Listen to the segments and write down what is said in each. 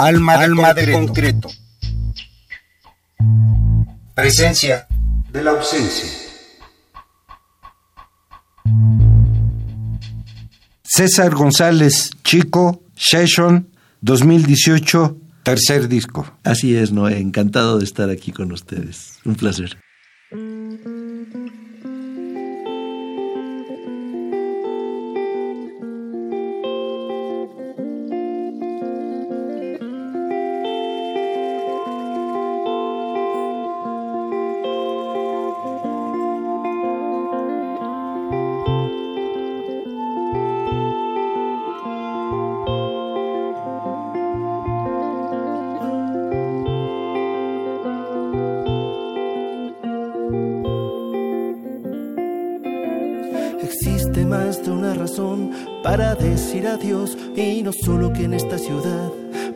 Alma de, Alma de concreto. Presencia de la ausencia. César González Chico, Session 2018, tercer disco. Así es, Noé, encantado de estar aquí con ustedes. Un placer. Decir adiós y no solo que en esta ciudad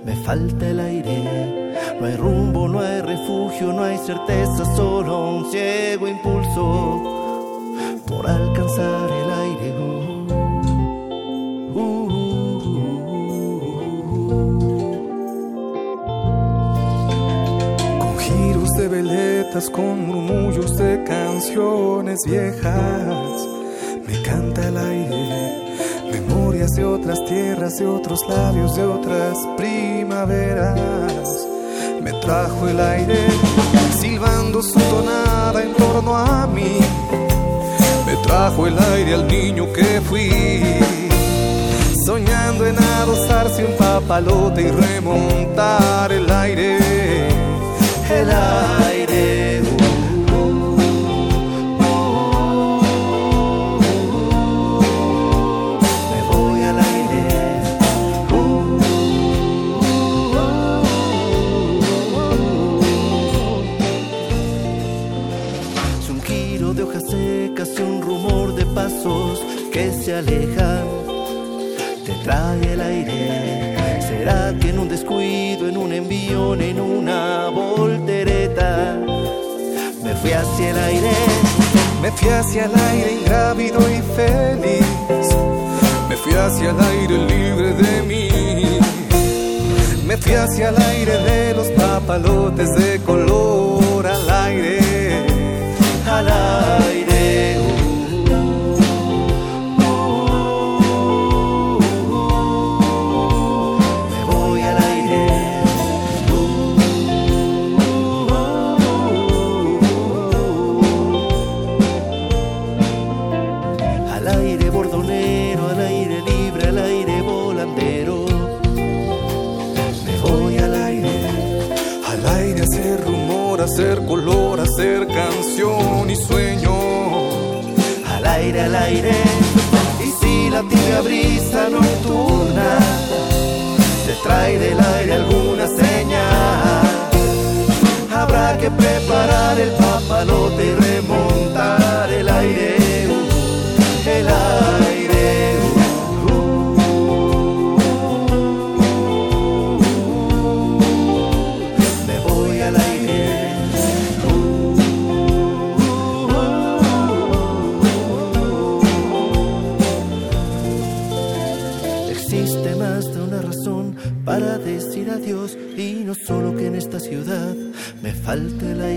me falta el aire. No hay rumbo, no hay refugio, no hay certeza, solo un ciego impulso por alcanzar el aire. con giros de veletas, con murmullos de canciones viejas, de otras tierras, de otros labios, de otras primaveras. Me trajo el aire, silbando su tonada en torno a mí. Me trajo el aire al niño que fui. Soñando en adosarse un papalote y remontar el aire. El aire. Se alejan, te trae el aire. ¿Será que en un descuido, en un envío, en una voltereta, me fui hacia el aire? Me fui hacia el aire ingrávido y feliz. Me fui hacia el aire libre de mí. Me fui hacia el aire de los papalotes de color al aire, al aire. Canción y sueño. Al aire, al aire, y si la tibia brisa nocturna te trae del aire alguna señal, habrá que preparar el papalote y remontar el aire, el aire. Me falte el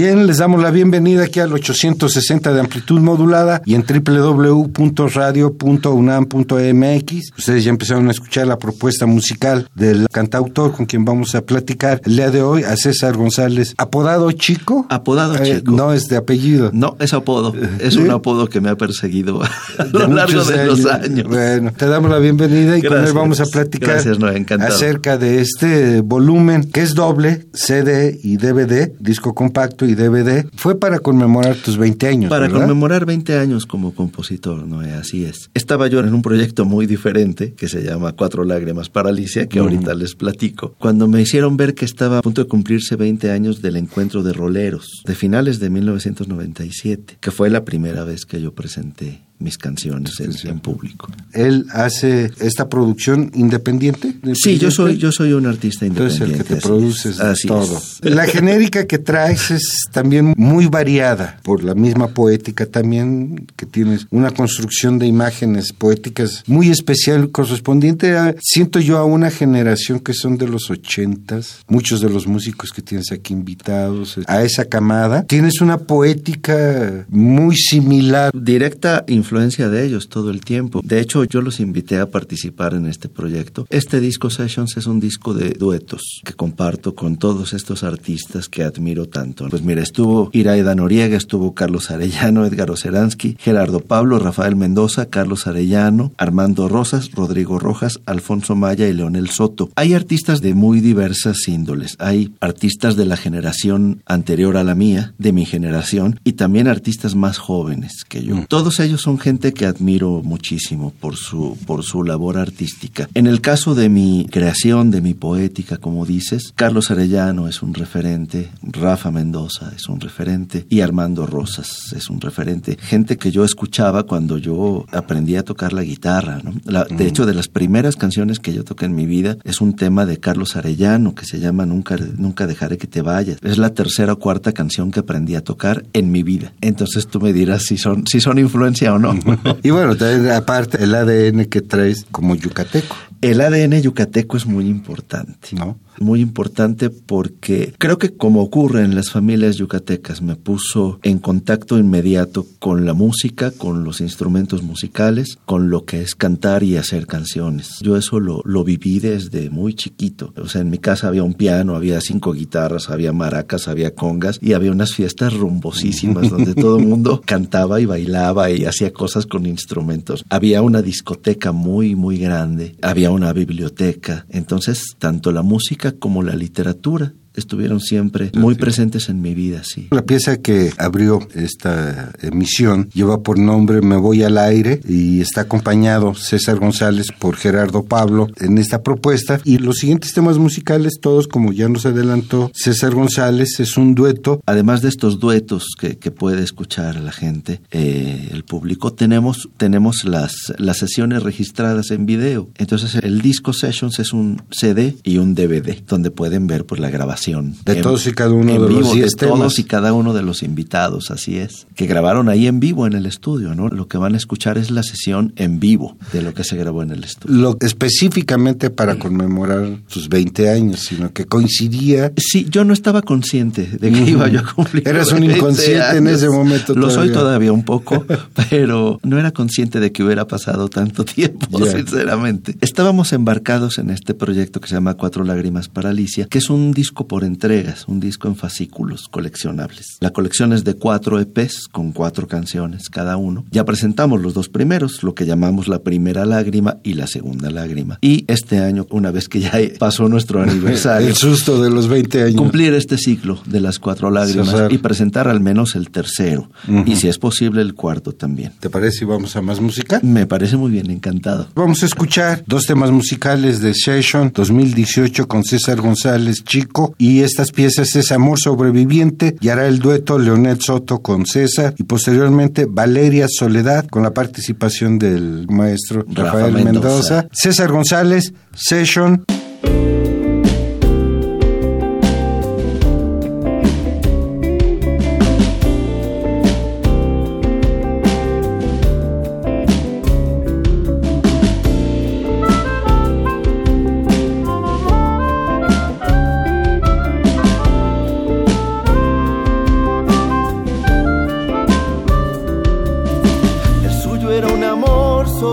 Bien, les damos la bienvenida aquí al 860 de amplitud modulada y en www.radio.unam.mx. Ustedes ya empezaron a escuchar la propuesta musical del cantautor con quien vamos a platicar el día de hoy, a César González. ¿Apodado Chico? Apodado eh, Chico. No es de apellido. No, es apodo. Es un apodo que me ha perseguido a lo largo de los años. Bueno, te damos la bienvenida y con él vamos a platicar acerca de este volumen que es doble, CD y DVD, disco compacto y DVD, fue para conmemorar tus 20 años. Para conmemorar 20 años como compositor, ¿no? Así es. Estaba yo en un proyecto muy diferente que se llama Cuatro Lágrimas para Alicia, que ahorita les platico. Cuando me hicieron ver que estaba a punto de cumplirse 20 años del encuentro de roleros, de finales de 1997, que fue la primera vez que yo presenté mis canciones en, público. ¿Él hace esta producción independiente? Sí, yo soy, yo soy un artista independiente. Entonces el que te produces todo. La genérica que traes es también muy variada por la misma poética también, que tienes una construcción de imágenes poéticas muy especial, correspondiente a, siento yo, a una generación que son de los ochentas, muchos de los músicos que tienes aquí invitados, a esa camada. Tienes una poética muy similar. Directa influencia de ellos todo el tiempo. De hecho, yo los invité a participar en este proyecto. Este disco Sessions es un disco de duetos que comparto con todos estos artistas que admiro tanto. Pues mira, estuvo Iraida Noriega, estuvo Carlos Arellano, Edgar Oceransky, Gerardo Pablo, Rafael Mendoza, Carlos Arellano, Armando Rosas, Rodrigo Rojas, Alfonso Maya y Leonel Soto. Hay artistas de muy diversas índoles. Hay artistas de la generación anterior a la mía, de mi generación, y también artistas más jóvenes que yo. Mm. Todos ellos son gente que admiro muchísimo por su, por su labor artística. En el caso de mi creación, de mi poética, como dices, Carlos Arellano es un referente, Rafa Mendoza es un referente y Armando Rosas es un referente. Gente que yo escuchaba cuando yo aprendí a tocar la guitarra. de mm. hecho, de las primeras canciones que yo toqué en mi vida es un tema de Carlos Arellano que se llama Nunca, Nunca dejaré que te vayas. Es la tercera o cuarta canción que aprendí a tocar en mi vida. Entonces tú me dirás si son, si son influencia o no. y bueno, aparte el ADN que traes como yucateco. El ADN yucateco es muy importante. ¿No? Muy importante porque creo que como ocurre en las familias yucatecas, me puso en contacto inmediato con la música, con los instrumentos musicales, con lo que es cantar y hacer canciones. Yo eso lo, lo viví desde muy chiquito. O sea, en mi casa había un piano, había cinco guitarras, había maracas, había congas y había unas fiestas rumbosísimas donde todo el mundo cantaba y bailaba y hacía cosas con instrumentos. Había una discoteca muy, muy grande, había una biblioteca. Entonces, tanto la música como la literatura estuvieron siempre muy presentes en mi vida, sí. La pieza que abrió esta emisión lleva por nombre Me voy al aire y está acompañado César González por Gerardo Pablo en esta propuesta y los siguientes temas musicales todos como ya nos adelantó César González es un dueto. Además de estos duetos que, puede escuchar la gente, eh, el público, tenemos, tenemos las, las sesiones registradas en video. Entonces el disco Sessions es un CD y un DVD donde pueden ver pues, la grabación de todos y cada uno de los de todos y cada uno de los invitados, así es. Que grabaron ahí en vivo en el estudio, ¿no? Lo que van a escuchar es la sesión en vivo de lo que se grabó en el estudio. Lo específicamente para conmemorar sus 20 años, sino que coincidía. Sí, yo no estaba consciente de que iba yo a cumplir. Eras un inconsciente en ese momento. Lo soy todavía un poco, pero no era consciente de que hubiera pasado tanto tiempo, sinceramente. Estábamos embarcados en este proyecto que se llama Cuatro Lágrimas para Alicia, que es un disco por entregas, un disco en fascículos coleccionables. La colección es de cuatro EPs con cuatro canciones cada uno. Ya presentamos los dos primeros, lo que llamamos la primera lágrima y la segunda lágrima. Y este año, una vez que ya pasó nuestro aniversario, el susto de los 20 años, cumplir este ciclo de las cuatro lágrimas y presentar al menos el tercero y si es posible el cuarto también. ¿Te parece si vamos a más música? Me parece muy bien, encantado. Vamos a escuchar dos temas musicales de Session 2018 con César González Chico y estas piezas es Amor Sobreviviente y hará el dueto Leonel Soto con César y posteriormente Valeria Soledad con la participación del maestro Rafael Mendoza. César González, Session.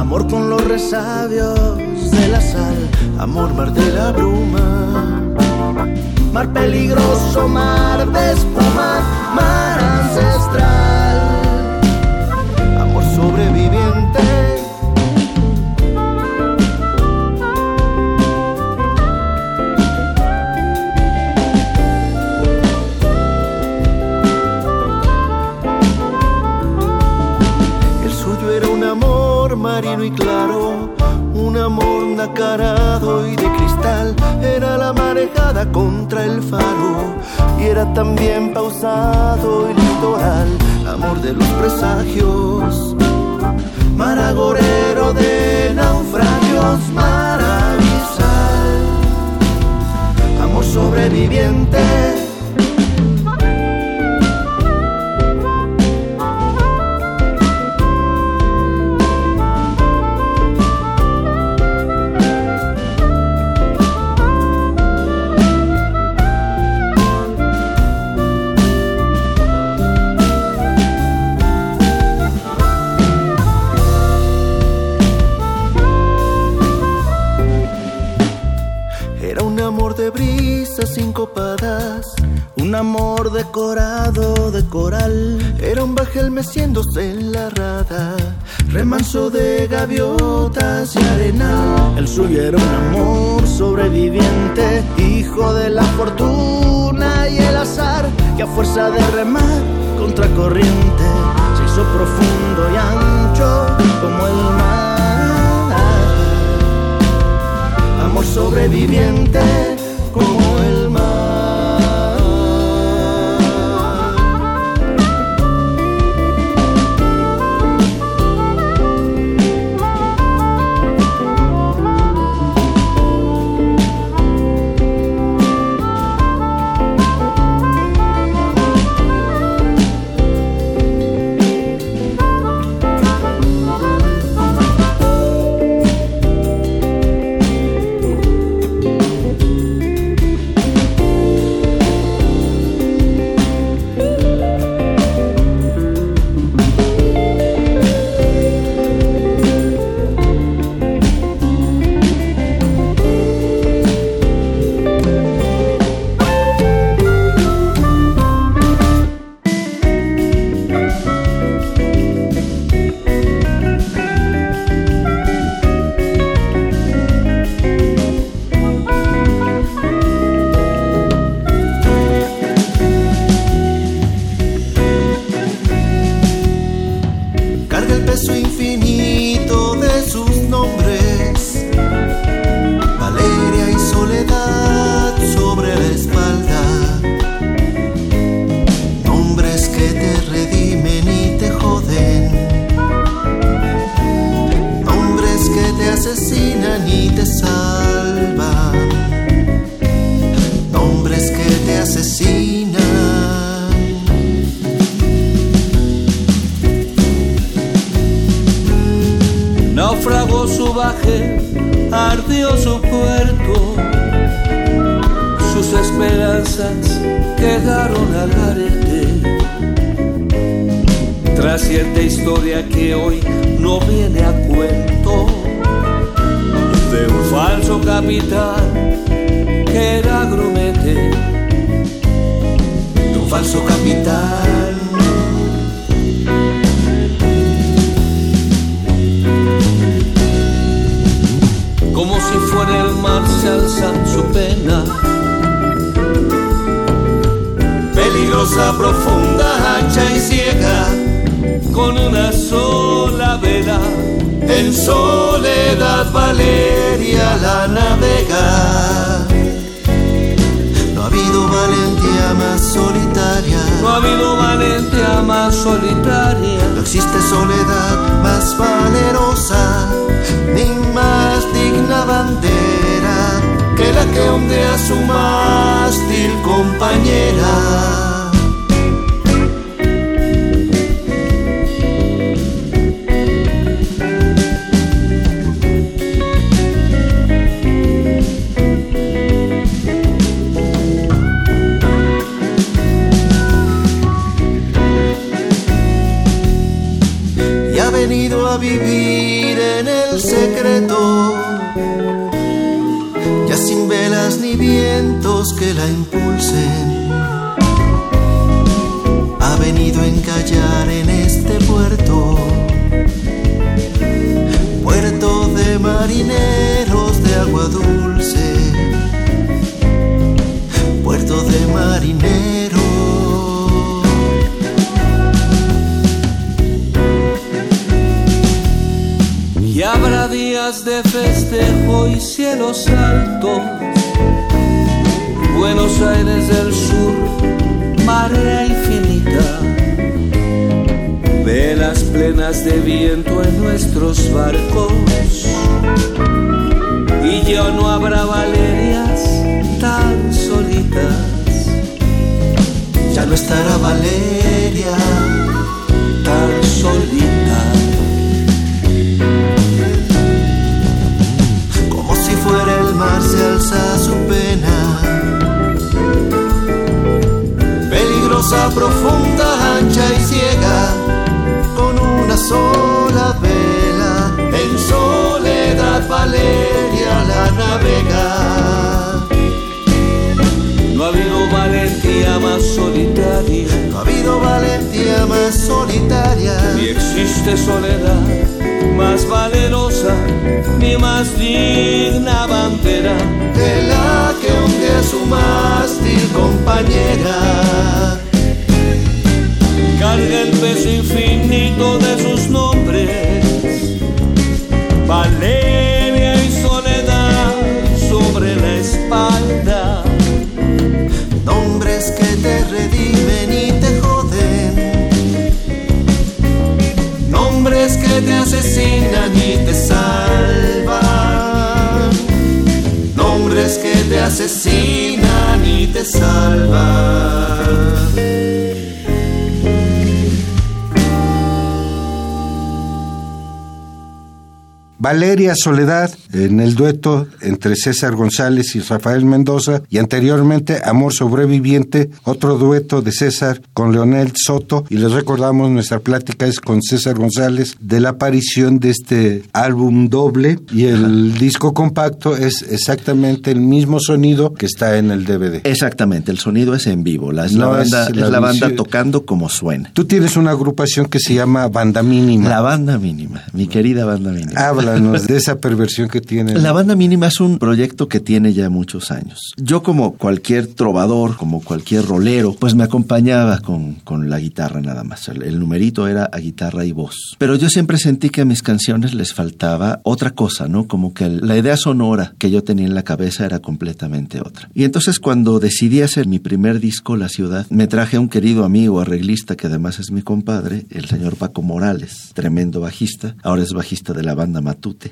amor con los resabios de la sal, amor mar de la bruma, mar peligroso, mar de espuma, mar ancestral, amor sobreviviente. También pausado y litoral, amor de los presagios. Maragorero de naufragios, maravizal, amor sobreviviente de gaviotas y arena. El suyo era un amor sobreviviente, hijo de la fortuna y el azar, que a fuerza de remar contra corriente se hizo profundo y ancho como el mar. Amor sobreviviente ermita que era grumete tu falso capitán. Como si fuera el mar se alzan su pena, peligrosa, profunda, ancha y ciega, con una sola vela. En soledad Valeria la navega. No ha habido valentía más solitaria. No ha habido valentía más solitaria. No existe soledad más valerosa, ni más digna bandera que la que ondea su mástil compañera. Más valerosa, ni más digna bandera que la que hunde su mástil compañera. Carga el peso infinito de sus nombres. Valeria te asesinan y te salvan. Nombres que te asesinan y te salvan. Valeria Soledad en el dueto entre César González y Rafael Mendoza y anteriormente Amor Sobreviviente, otro dueto de César con Leonel Soto y les recordamos nuestra plática es con César González de la aparición de este álbum doble y el disco compacto es exactamente el mismo sonido que está en el DVD. Exactamente, el sonido es en vivo, la, es, la, banda, es la banda tocando como suena. Tú tienes una agrupación que se llama Banda Mínima. La Banda Mínima, mi querida Banda Mínima. Habla de esa perversión que tiene. La banda mínima es un proyecto que tiene ya muchos años. Yo como cualquier trovador, como cualquier rolero, pues me acompañaba con, con la guitarra nada más. El, numerito era a guitarra y voz. Pero yo siempre sentí que a mis canciones les faltaba otra cosa, ¿no? Como que la idea sonora que yo tenía en la cabeza era completamente otra. Y entonces cuando decidí hacer mi primer disco, La Ciudad, me traje a un querido amigo arreglista que además es mi compadre, el señor Paco Morales, tremendo bajista. Ahora es bajista de la banda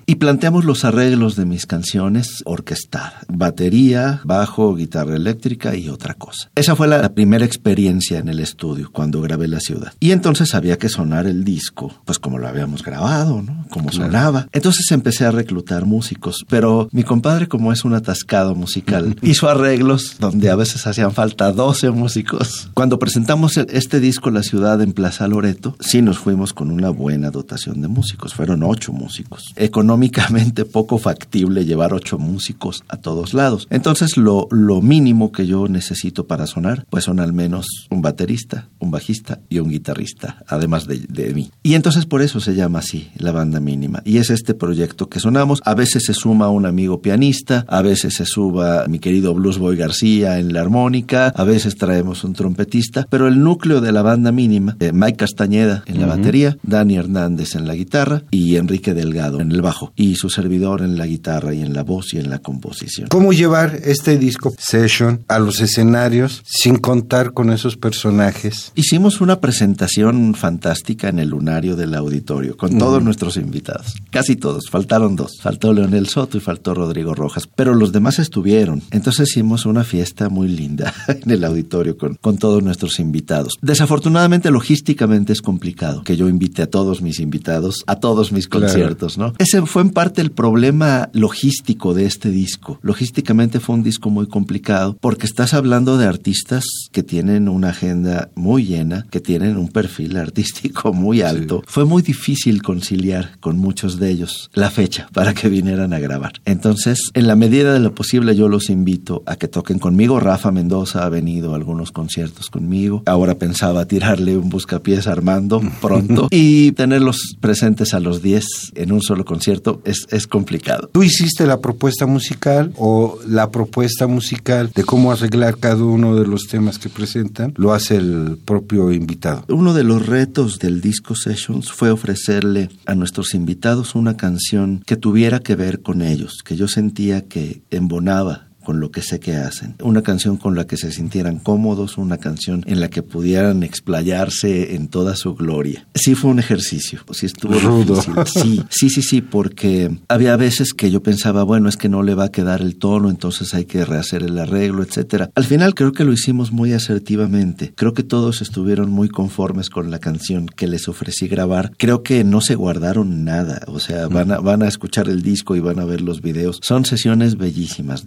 y planteamos los arreglos de mis canciones orquestadas. Batería, bajo, guitarra eléctrica y otra cosa. Esa fue la, primera experiencia en el estudio cuando grabé La Ciudad. Y entonces había que sonar el disco, pues como lo habíamos grabado, ¿no? Como sonaba. Entonces empecé a reclutar músicos, pero mi compadre como es un atascado musical, hizo arreglos donde a veces hacían falta 12 músicos. Cuando presentamos este disco La Ciudad en Plaza Loreto, sí nos fuimos con una buena dotación de músicos. Fueron ocho músicos económicamente poco factible llevar ocho músicos a todos lados. Entonces lo, lo mínimo que yo necesito para sonar, pues son al menos un baterista, un bajista y un guitarrista, además de, de mí. Y entonces por eso se llama así, la banda mínima. Y es este proyecto que sonamos. A veces se suma un amigo pianista, a veces se suba mi querido Blues Boy García en la armónica, a veces traemos un trompetista, pero el núcleo de la banda mínima, eh, Mike Castañeda en la batería, Dani Hernández en la guitarra y Enrique Delgado en el bajo y su servidor en la guitarra y en la voz y en la composición. ¿Cómo llevar este disco Session a los escenarios sin contar con esos personajes? Hicimos una presentación fantástica en el lunario del auditorio con todos nuestros invitados, casi todos, faltaron dos, faltó Leonel Soto y faltó Rodrigo Rojas, pero los demás estuvieron. Entonces hicimos una fiesta muy linda en el auditorio con, con todos nuestros invitados. Desafortunadamente logísticamente es complicado que yo invite a todos mis invitados a todos mis conciertos, ¿no? Ese fue en parte el problema logístico de este disco. Logísticamente fue un disco muy complicado porque estás hablando de artistas que tienen una agenda muy llena, que tienen un perfil artístico muy alto. Fue muy difícil conciliar con muchos de ellos la fecha para que vinieran a grabar. Entonces, en la medida de lo posible yo los invito a que toquen conmigo. Rafa Mendoza ha venido a algunos conciertos conmigo. Ahora pensaba tirarle un buscapiés a Armando pronto y tenerlos presentes a los 10 en un solo solo concierto es, es complicado. ¿Tú hiciste la propuesta musical o la propuesta musical de cómo arreglar cada uno de los temas que presentan lo hace el propio invitado? Uno de los retos del disco Sessions fue ofrecerle a nuestros invitados una canción que tuviera que ver con ellos, que yo sentía que embonaba con lo que sé que hacen. Una canción con la que se sintieran cómodos, una canción en la que pudieran explayarse en toda su gloria. Sí fue un ejercicio, sí estuvo rudo. Sí, sí, sí, sí, porque había veces que yo pensaba, bueno, es que no le va a quedar el tono, entonces hay que rehacer el arreglo, etcétera. Al final creo que lo hicimos muy asertivamente. Creo que todos estuvieron muy conformes con la canción que les ofrecí grabar. Creo que no se guardaron nada, o sea, van a, van a escuchar el disco y van a ver los videos. Son sesiones bellísimas,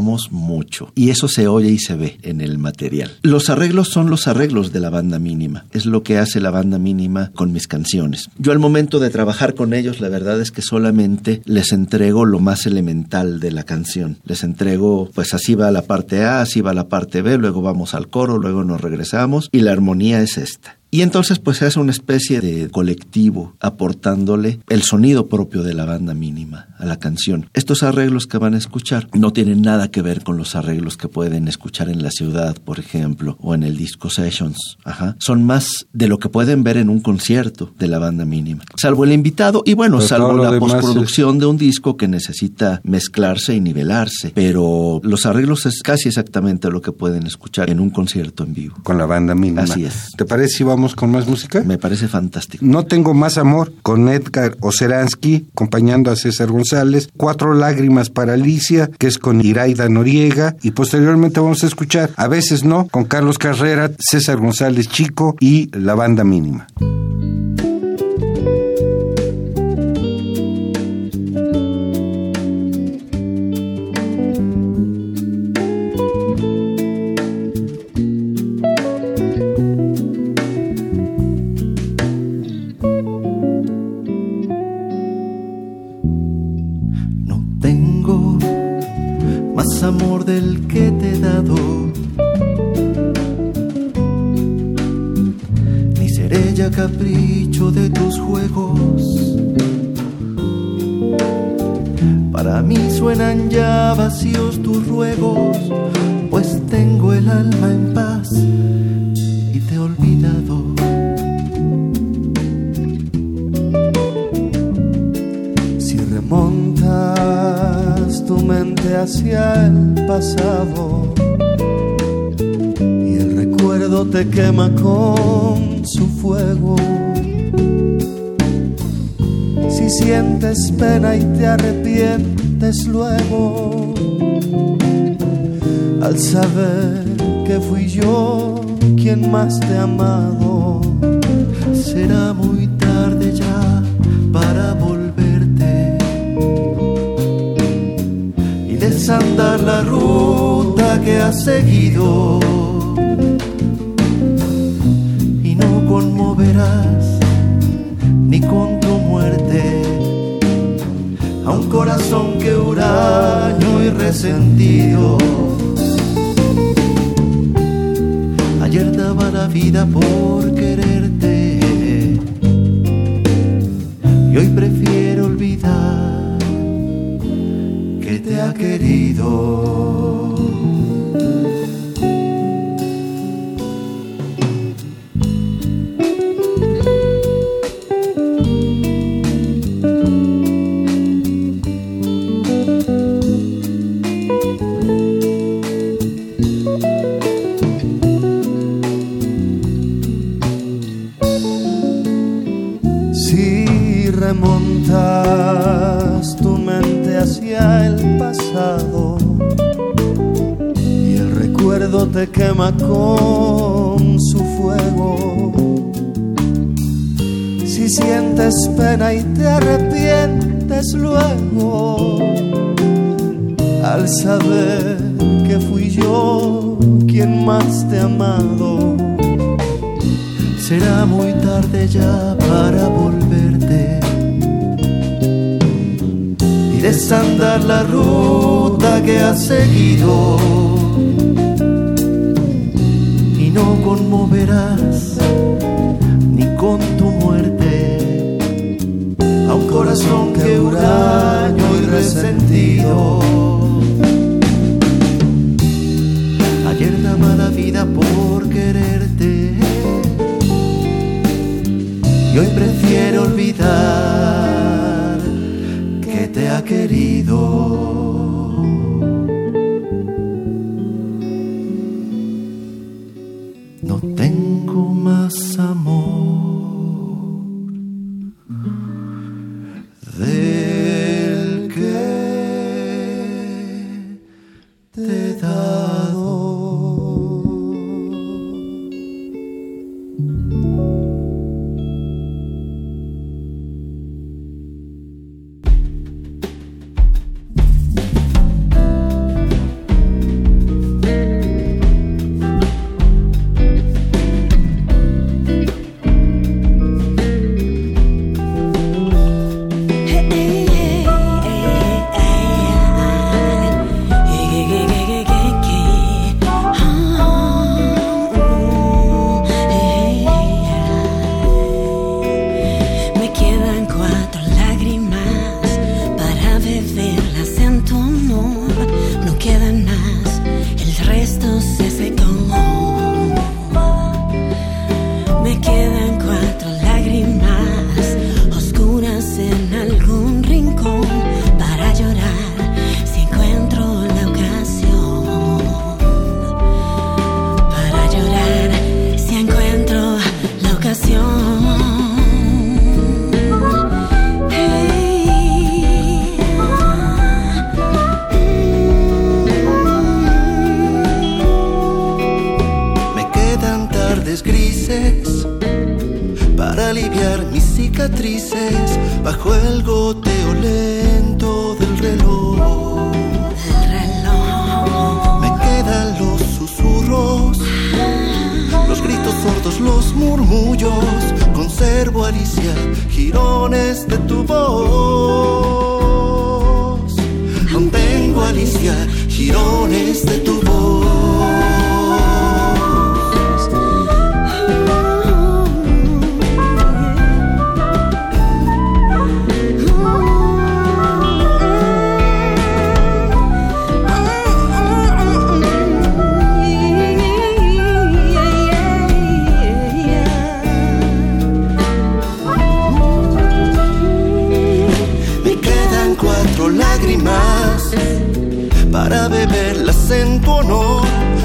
mucho y eso se oye y se ve en el material. Los arreglos son los arreglos de la banda mínima, es lo que hace la banda mínima con mis canciones. Yo al momento de trabajar con ellos la verdad es que solamente les entrego lo más elemental de la canción. Les entrego pues así va la parte A, así va la parte B, luego vamos al coro, luego nos regresamos y la armonía es esta. Y entonces pues hace una especie de colectivo aportándole el sonido propio de la banda mínima a la canción. Estos arreglos que van a escuchar no tienen nada que ver con los arreglos que pueden escuchar en la ciudad, por ejemplo, o en el disco Sessions. Ajá. Son más de lo que pueden ver en un concierto de la banda mínima. Salvo el invitado y bueno, salvo la postproducción de un disco que necesita mezclarse y nivelarse. Pero los arreglos es casi exactamente lo que pueden escuchar en un concierto en vivo. Con la banda mínima. Así es. ¿Te parece si vamos con más música? Me parece fantástico. No tengo más amor con Edgar Oceransky, acompañando a César González. Cuatro lágrimas para Alicia, que es con Iraida Noriega. Y posteriormente vamos a escuchar, a veces no, con Carlos Carrera, César González Chico y la banda mínima. Te arrepientes luego al saber que fui yo quien más te ha amado. Será muy tarde ya para volverte y desandar la ruta que has seguido y no conmoverás ni con tu muerte a un corazón que huraño y resentido. Ayer daba la vida por quererte y hoy prefiero olvidar que te ha querido. Por quererte y hoy prefiero olvidar que te ha querido. grises para aliviar mis cicatrices bajo el goteo lento del reloj. Me quedan los susurros, los gritos sordos, los murmullos. Conservo Alicia, girones de tu voz. Mantengo Alicia, girones de tu voz. para beberlas en tu honor.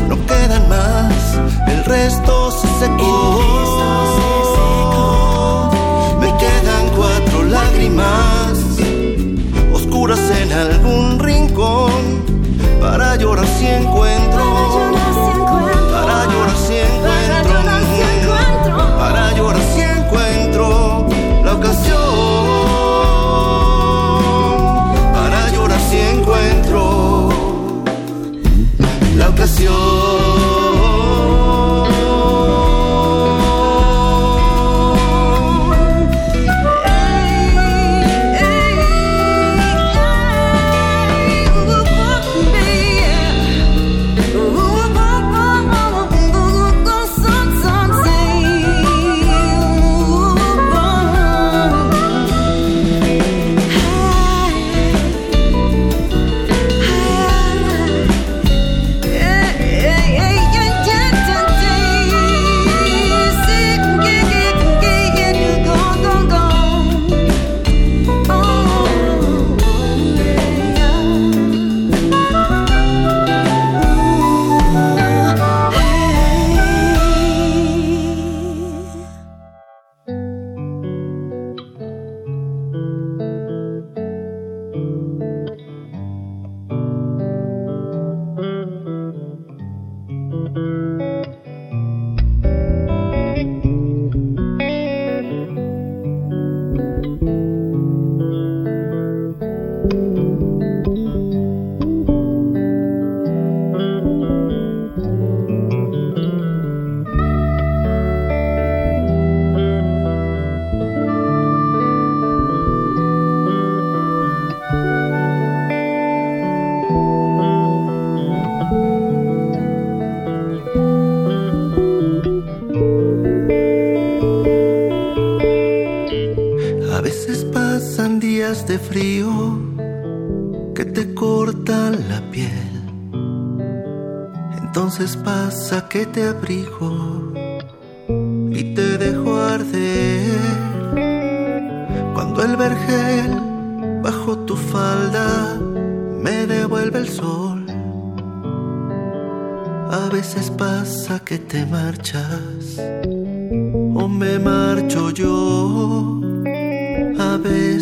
No quedan más, el resto se secó. Me quedan cuatro lágrimas oscuras en algún rincón para llorar si encuentro. canción.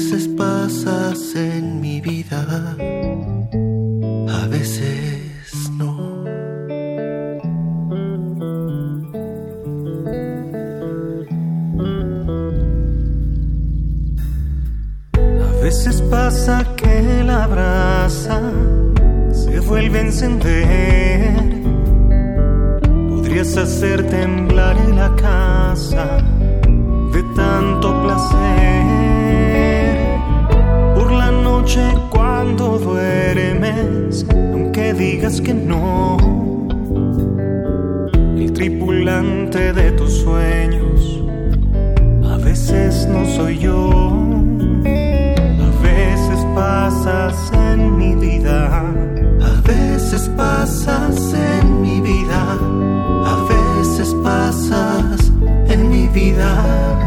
Veces pasas en mi vida, a veces no. A veces pasa que la brasa se vuelve a encender Podrías hacer temblar en la casa de tanto noche cuando duermes, aunque digas que no, el tripulante de tus sueños a veces no soy yo. A veces pasas en mi vida. A veces pasas en mi vida pasas en mi vida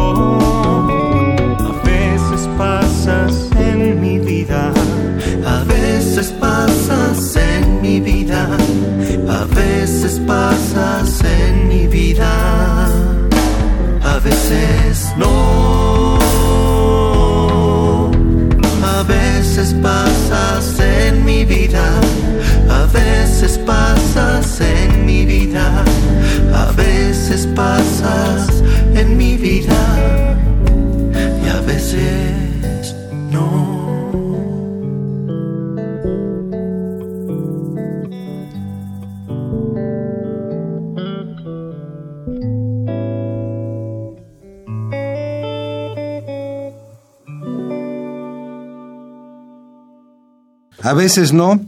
But.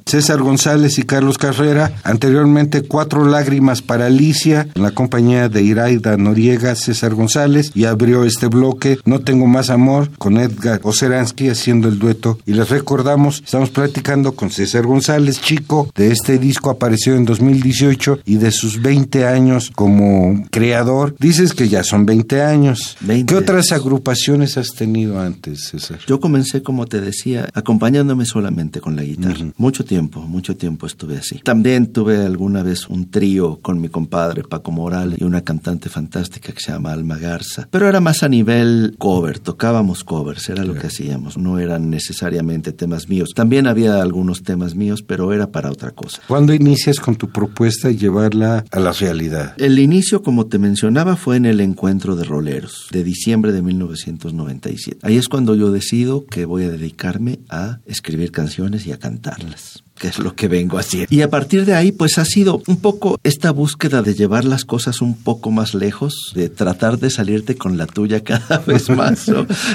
César González y Carlos Carrera, anteriormente Cuatro Lágrimas para Alicia, en la compañía de Iraida Noriega, César González, y abrió este bloque No Tengo Más Amor con Edgar Oceransky haciendo el dueto. Y les recordamos, estamos platicando con César González, chico, de este disco apareció en 2018 y de sus 20 años como creador. Dices que ya son 20 años. ¿Qué otras agrupaciones has tenido antes, César? Yo comencé, como te decía, acompañándome solamente con la la guitarra. Mucho tiempo, mucho tiempo estuve así. También tuve alguna vez un trío con mi compadre Paco Morales y una cantante fantástica que se llama Alma Garza. Pero era más a nivel cover, tocábamos covers, era lo que hacíamos, no eran necesariamente temas míos. También había algunos temas míos, pero era para otra cosa. ¿Cuándo inicias con tu propuesta y llevarla a la realidad? El inicio, como te mencionaba, fue en el encuentro de roleros de diciembre de 1997. Ahí es cuando yo decido que voy a dedicarme a escribir canciones y a cantarlas que es lo que vengo haciendo. Y a partir de ahí, pues ha sido un poco esta búsqueda de llevar las cosas un poco más lejos, de tratar de salirte con la tuya cada vez más,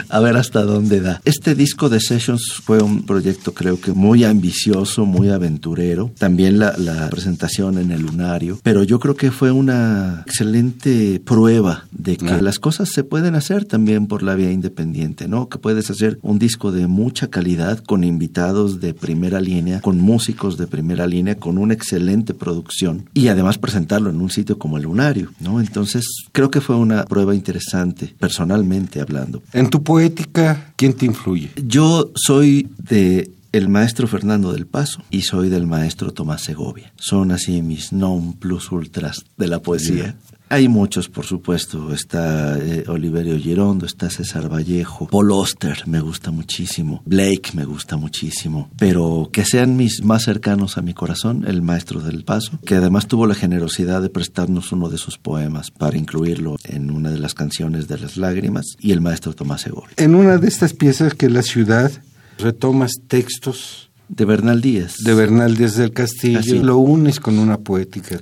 a ver hasta dónde da. Este disco de Sessions fue un proyecto creo que muy ambicioso, muy aventurero. También la, la presentación en el lunario, pero yo creo que fue una excelente prueba de que las cosas se pueden hacer también por la vía independiente, ¿no? Que puedes hacer un disco de mucha calidad con invitados de primera línea, con músicos de primera línea con una excelente producción y además presentarlo en un sitio como el Lunario, ¿no? Entonces, creo que fue una prueba interesante, personalmente hablando. En tu poética, ¿quién te influye? Yo soy de el maestro Fernando del Paso y soy del maestro Tomás Segovia. Son así mis non plus ultras de la poesía. Hay muchos, por supuesto. Está eh, Oliverio Girondo, está César Vallejo, Paul Oster me gusta muchísimo, Blake me gusta muchísimo, pero que sean mis más cercanos a mi corazón, el Maestro del Paso, que además tuvo la generosidad de prestarnos uno de sus poemas para incluirlo en una de las canciones de las lágrimas, y el Maestro Tomás Segor. En una de estas piezas que la ciudad retomas textos de Bernal Díaz. De Bernal Díaz del Castillo. Lo unes con una poética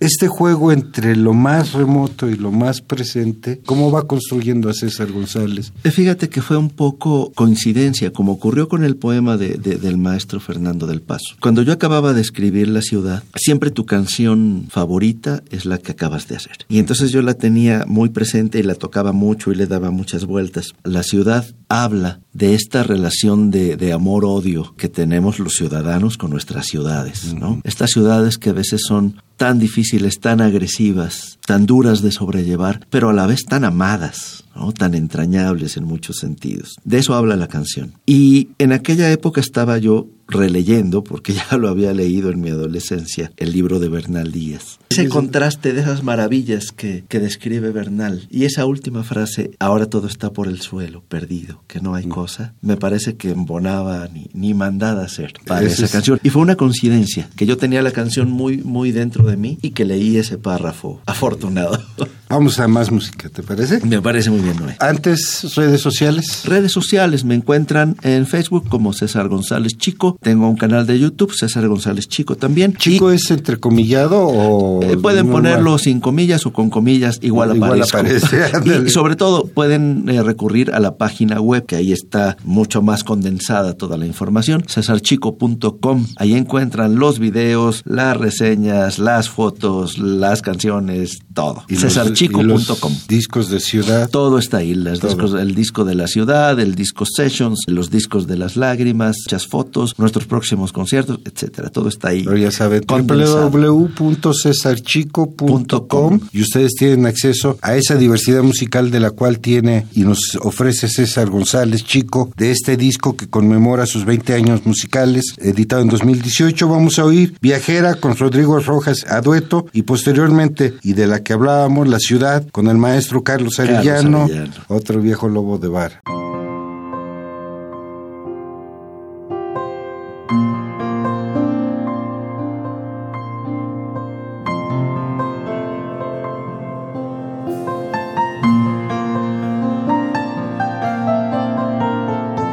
este juego entre lo más remoto y lo más presente, ¿cómo va construyendo a César González? Eh, fíjate que fue un poco coincidencia, como ocurrió con el poema de, del maestro Fernando del Paso. Cuando yo acababa de escribir La ciudad, siempre tu canción favorita es la que acabas de hacer. Y entonces yo la tenía muy presente y la tocaba mucho y le daba muchas vueltas. La ciudad habla de esta relación de, de amor-odio que tenemos los ciudadanos con nuestras ciudades, ¿no? Estas ciudades que a veces son tan difíciles, tan agresivas, tan duras de sobrellevar, pero a la vez tan amadas, ¿no? tan entrañables en muchos sentidos. De eso habla la canción. Y en aquella época estaba yo releyendo, porque ya lo había leído en mi adolescencia, el libro de Bernal Díaz. Ese contraste de esas maravillas que, que describe Bernal y esa última frase, ahora todo está por el suelo, perdido, que no hay mm. cosa, me parece que embonaba ni, ni mandada a ser para esa canción. Y fue una coincidencia, que yo tenía la canción muy, muy dentro de mí y que leí ese párrafo. Afortunado. Vamos a más música, ¿te parece? Me parece muy bien, Noé. Antes, redes sociales. Redes sociales me encuentran en Facebook como César González Chico. Tengo un canal de YouTube, César González Chico también. ¿Chico es entrecomillado o...? Eh, pueden ponerlo sin comillas o con comillas, igual, igual aparece. y sobre todo pueden eh, recurrir a la página web, que ahí está mucho más condensada toda la información, cesarchico.com. Ahí encuentran los videos, las reseñas, las fotos, las canciones, todo. Y chico.com. Discos de ciudad. Todo está ahí, discos, el disco de la ciudad, el disco Sessions, los discos de las lágrimas, muchas fotos, nuestros próximos conciertos, etcétera. Todo está ahí. Pero ya saben, www.cesarchico.com y ustedes tienen acceso a esa diversidad musical de la cual tiene y nos ofrece César González Chico de este disco que conmemora sus 20 años musicales, editado en 2018. Vamos a oír Viajera con Rodrigo Rojas Adueto y posteriormente, y de la que hablábamos, la ciudad con el maestro Carlos Arellano, otro viejo lobo de bar.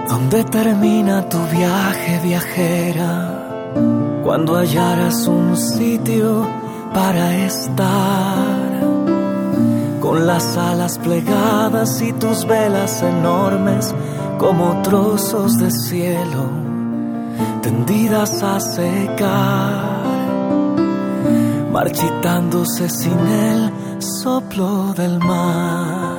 ¿Dónde termina tu viaje viajera? Cuando hallarás un sitio para estar con las alas plegadas y tus velas enormes como trozos de cielo tendidas a secar, marchitándose sin el soplo del mar.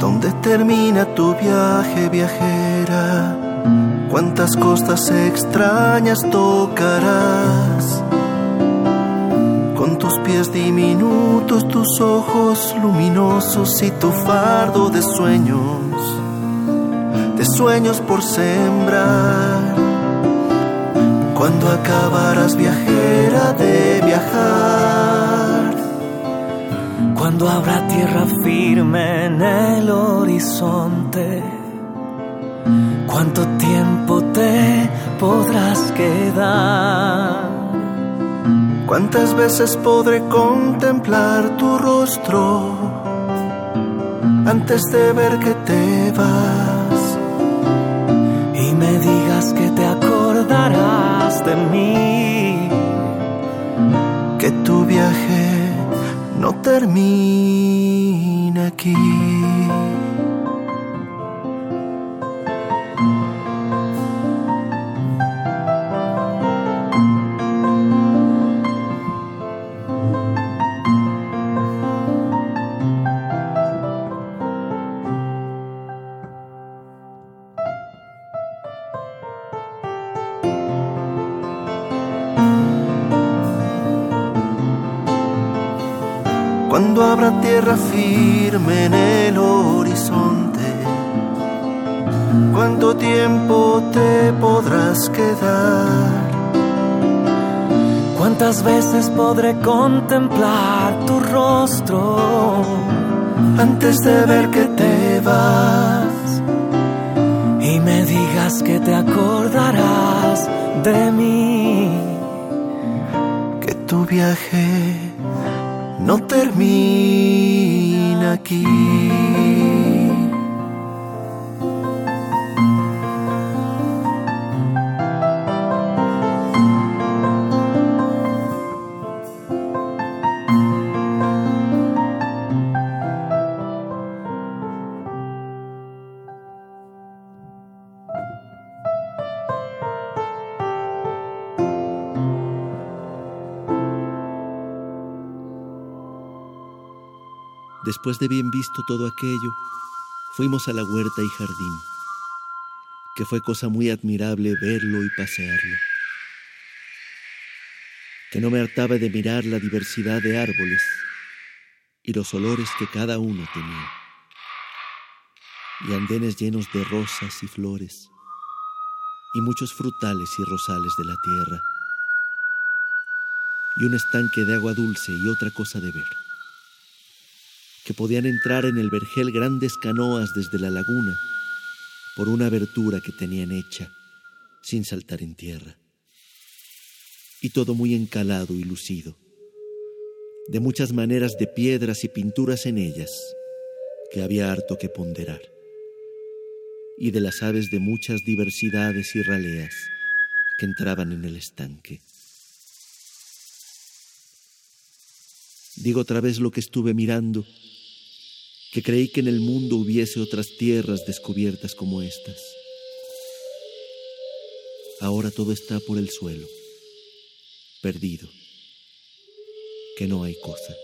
¿Dónde termina tu viaje, viajera? Cuántas costas extrañas tocarás. Con con tus pies diminutos, tus ojos luminosos y tu fardo de sueños, de sueños por sembrar. Cuando acabarás viajera de viajar, cuando habrá tierra firme en el horizonte, cuánto tiempo te podrás quedar ¿Cuántas veces podré contemplar tu rostro antes de ver que te vas? Y me digas que te acordarás de mí. Que tu viaje no termina aquí. Tierra firme en el horizonte. ¿Cuánto tiempo te podrás quedar? ¿Cuántas veces podré contemplar tu rostro antes de ver que te vas? Y me digas que te acordarás de mí. Que tu viaje no termina aquí. Después de bien visto todo aquello, fuimos a la huerta y jardín, que fue cosa muy admirable verlo y pasearlo, que no me hartaba de mirar la diversidad de árboles y los olores que cada uno tenía, y andenes llenos de rosas y flores, y muchos frutales y rosales de la tierra, y un estanque de agua dulce y otra cosa de ver que podían entrar en el vergel grandes canoas desde la laguna por una abertura que tenían hecha sin saltar en tierra. Y todo muy encalado y lucido, de muchas maneras de piedras y pinturas en ellas, que había harto que ponderar, y de las aves de muchas diversidades y raleas que entraban en el estanque. Digo otra vez lo que estuve mirando que creí que en el mundo hubiese otras tierras descubiertas como estas. Ahora todo está por el suelo, perdido, que no hay cosa.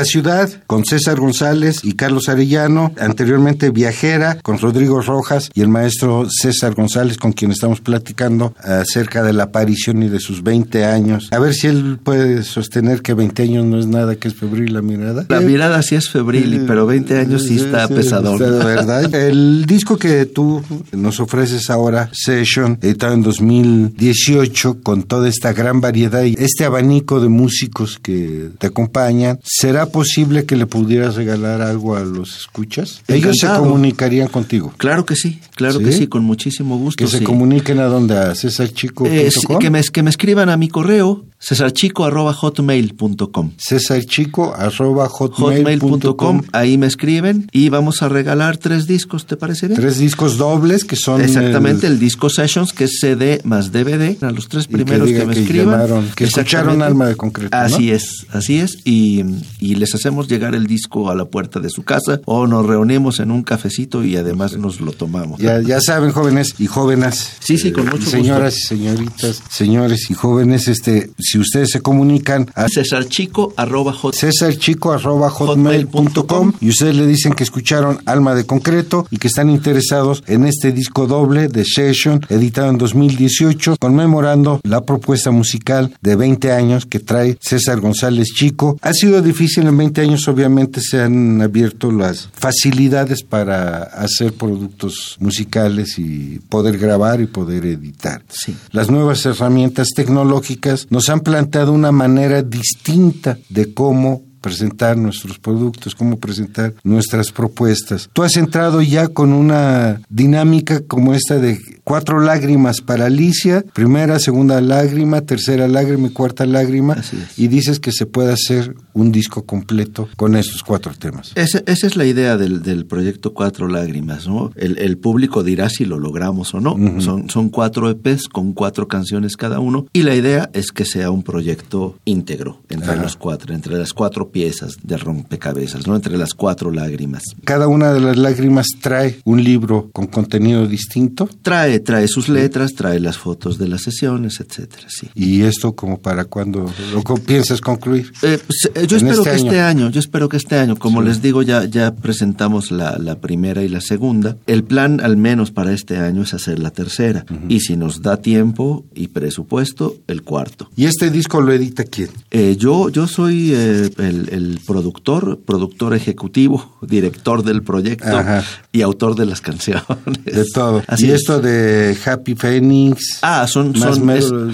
La Ciudad con César González y Carlos Arellano, anteriormente Viajera con Rodrigo Rojas y el maestro César González con quien estamos platicando acerca de la aparición y de sus 20 años. A ver si él puede sostener que 20 años no es nada, que es febril la mirada. La mirada sí es febril, pero 20 años sí está pesador. ¿verdad? El disco que tú nos ofreces ahora, Session, editado en 2018, con toda esta gran variedad y este abanico de músicos que te acompañan, ¿será posible que le pudieras regalar algo a los escuchas? Ellos se comunicarían contigo. Claro que sí, claro que sí, con muchísimo gusto. Que se comuniquen a donde, a cesarchico.com. Eh, que, me, que me escriban a mi correo, cesarchico.hotmail.com. Cesarchico.hotmail.com. Ahí me escriben y vamos a regalar tres discos, ¿te parece bien? Tres discos dobles que son... Exactamente, el, disco Sessions, que es CD más DVD, a los tres primeros que, me escriban. que escucharon Alma de Concreto. Así es, así es. Y, y les hacemos llegar el disco a la puerta de su casa o nos reunimos en un cafecito y además nos lo tomamos. Ya, ya saben, jóvenes y jóvenes. Sí, sí, con mucho Señoras y señoritas, señores y jóvenes, este, si ustedes se comunican a cesarchico arroba hotmail.com y ustedes le dicen que escucharon Alma de Concreto y que están interesados en este disco doble de Session editado en 2018 conmemorando la propuesta musical de 20 años que trae César González Chico. Ha sido difícil en 20 años, obviamente se han abierto las facilidades para hacer productos musicales y poder grabar y poder editar. Sí. Las nuevas herramientas tecnológicas nos han planteado una manera distinta de cómo presentar nuestros productos, cómo presentar nuestras propuestas. Tú has entrado ya con una dinámica como esta de cuatro lágrimas para Alicia, primera, segunda lágrima, tercera lágrima y cuarta lágrima, y dices que se puede hacer un disco completo con estos cuatro temas. Esa, es la idea del, proyecto Cuatro Lágrimas, ¿no? El, público dirá si lo logramos o no. son, son cuatro EPs con cuatro canciones cada uno, y la idea es que sea un proyecto íntegro entre los cuatro, entre las cuatro piezas de rompecabezas, ¿no? Entre las cuatro lágrimas. Cada una de las lágrimas trae un libro con contenido distinto. Trae, trae sus letras, trae las fotos de las sesiones, etcétera, sí. ¿Y esto como para cuándo lo piensas concluir? Eh, pues, eh, yo espero este que este año, yo espero que este año, como les digo, ya, ya presentamos la, la, primera y la segunda. El plan, al menos para este año, es hacer la tercera. Y si nos da tiempo y presupuesto, el cuarto. ¿Y este disco lo edita quién? Eh, yo, yo soy el el, productor, productor ejecutivo, director del proyecto y autor de las canciones. De todo. Así y esto de Happy Phoenix. Ah, son, más son médula,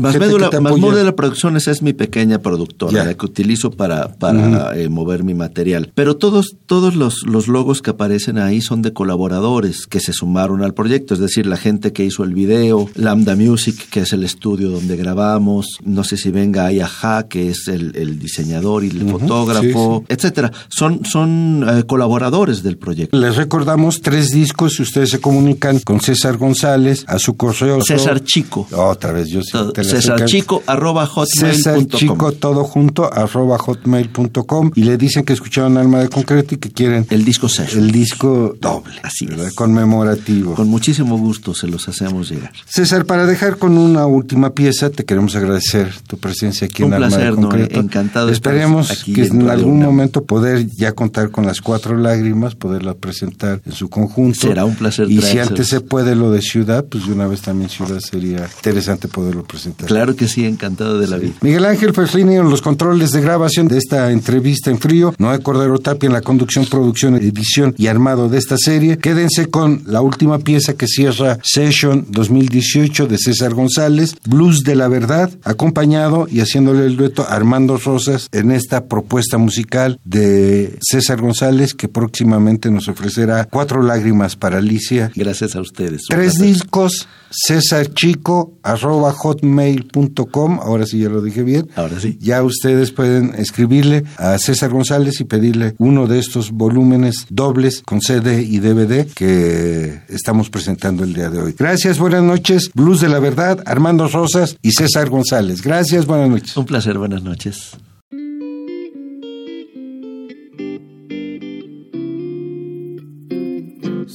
más médula, de la producción esa es mi pequeña productora, la que utilizo para, para eh, mover mi material. Pero todos, todos los, los logos que aparecen ahí son de colaboradores que se sumaron al proyecto, es decir, la gente que hizo el video, Lambda Music, que es el estudio donde grabamos, no sé si venga Ayaha, que es el, el diseñador y el fotógrafo, etcétera. Son, son eh, colaboradores del proyecto. Les recordamos tres discos si ustedes se comunican con César González a su correo. César Chico. Otra vez, yo sí César Chico arroba hotmail. César Chico todo junto arroba hotmail.com y le dicen que escucharon Alma de Concreto y que quieren el disco Session. El disco doble. Así ¿verdad? Conmemorativo. Con muchísimo gusto se los hacemos llegar. César, para dejar con una última pieza, te queremos agradecer tu presencia aquí en Alma de Concreto. encantado de Esperemos que en algún momento poder ya contar con las cuatro lágrimas, poderla presentar en su conjunto. Será un placer. Y si antes se puede lo de Ciudad, pues de una vez también Ciudad sería interesante poderlo presentar. Claro que sí, encantado de la vida. Miguel Ángel Ferlini en los controles de grabación de esta entrevista en frío, Noé Cordero Tapia en la conducción, producción, edición y armado de esta serie. Quédense con la última pieza que cierra Session 2018 de César González, Blues de la Verdad, acompañado y haciéndole el dueto Armando Rosas en esta propuesta musical de César González que próximamente nos ofrecerá Cuatro Lágrimas para Alicia. Gracias a ustedes. Tres discos, César Chico, arroba hotmail.com, ahora sí ya lo dije bien. Ahora sí. Ya ustedes pueden escribirle a César González y pedirle uno de estos volúmenes dobles con CD y DVD que estamos presentando el día de hoy. Gracias, buenas noches. Blues de la Verdad, Armando Rosas y César González. Gracias, buenas noches. Un placer, buenas noches.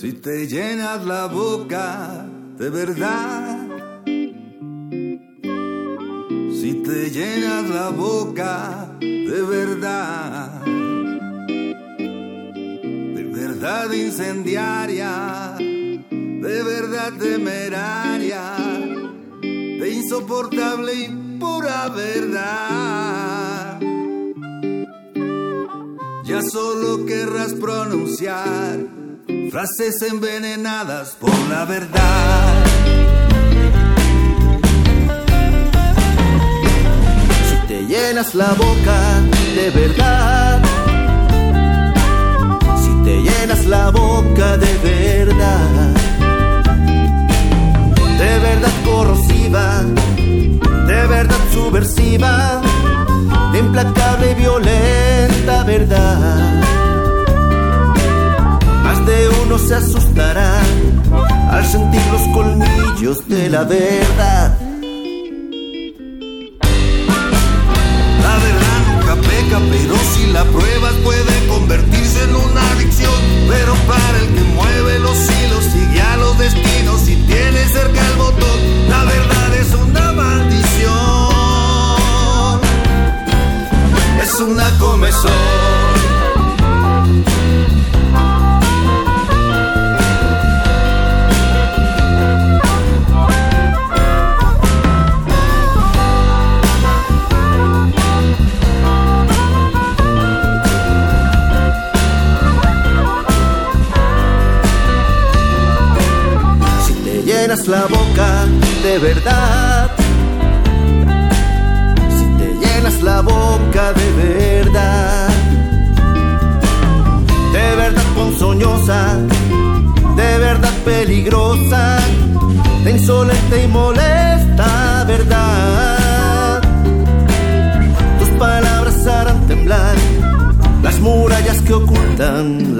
Si te llenas la boca de verdad, si te llenas la boca de verdad, de verdad incendiaria, de verdad temeraria, de insoportable y pura verdad. Ya solo querrás pronunciar frases envenenadas por la verdad. Si te llenas la boca de verdad, si te llenas la boca de verdad, de verdad corrosiva, de verdad subversiva, de implacable y violenta verdad de uno se asustará al sentir los colmillos de la verdad. La verdad nunca peca, pero si la pruebas puede convertirse en una adicción. Pero para el que mueve los hilos y guía los destinos y tiene cerca el botón, la verdad es una maldición. Es una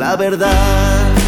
la verdad.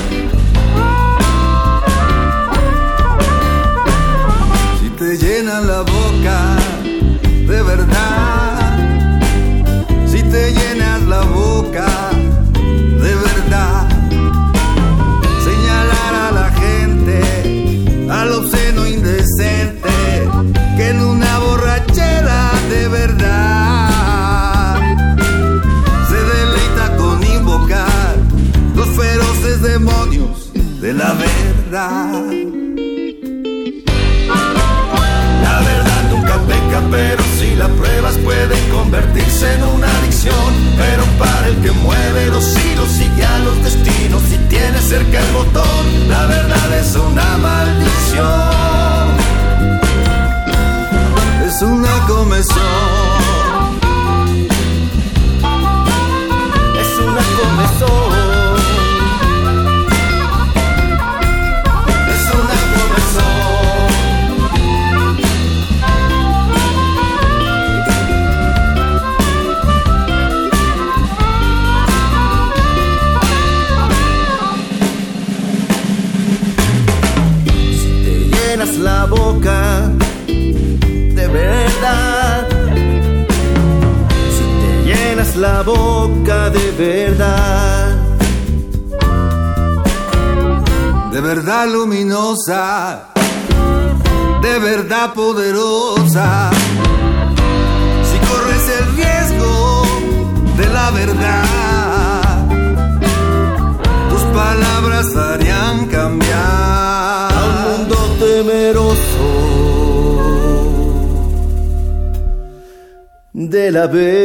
De verdad poderosa. Si corres el riesgo de la verdad, tus palabras harían cambiar temeroso de la vez.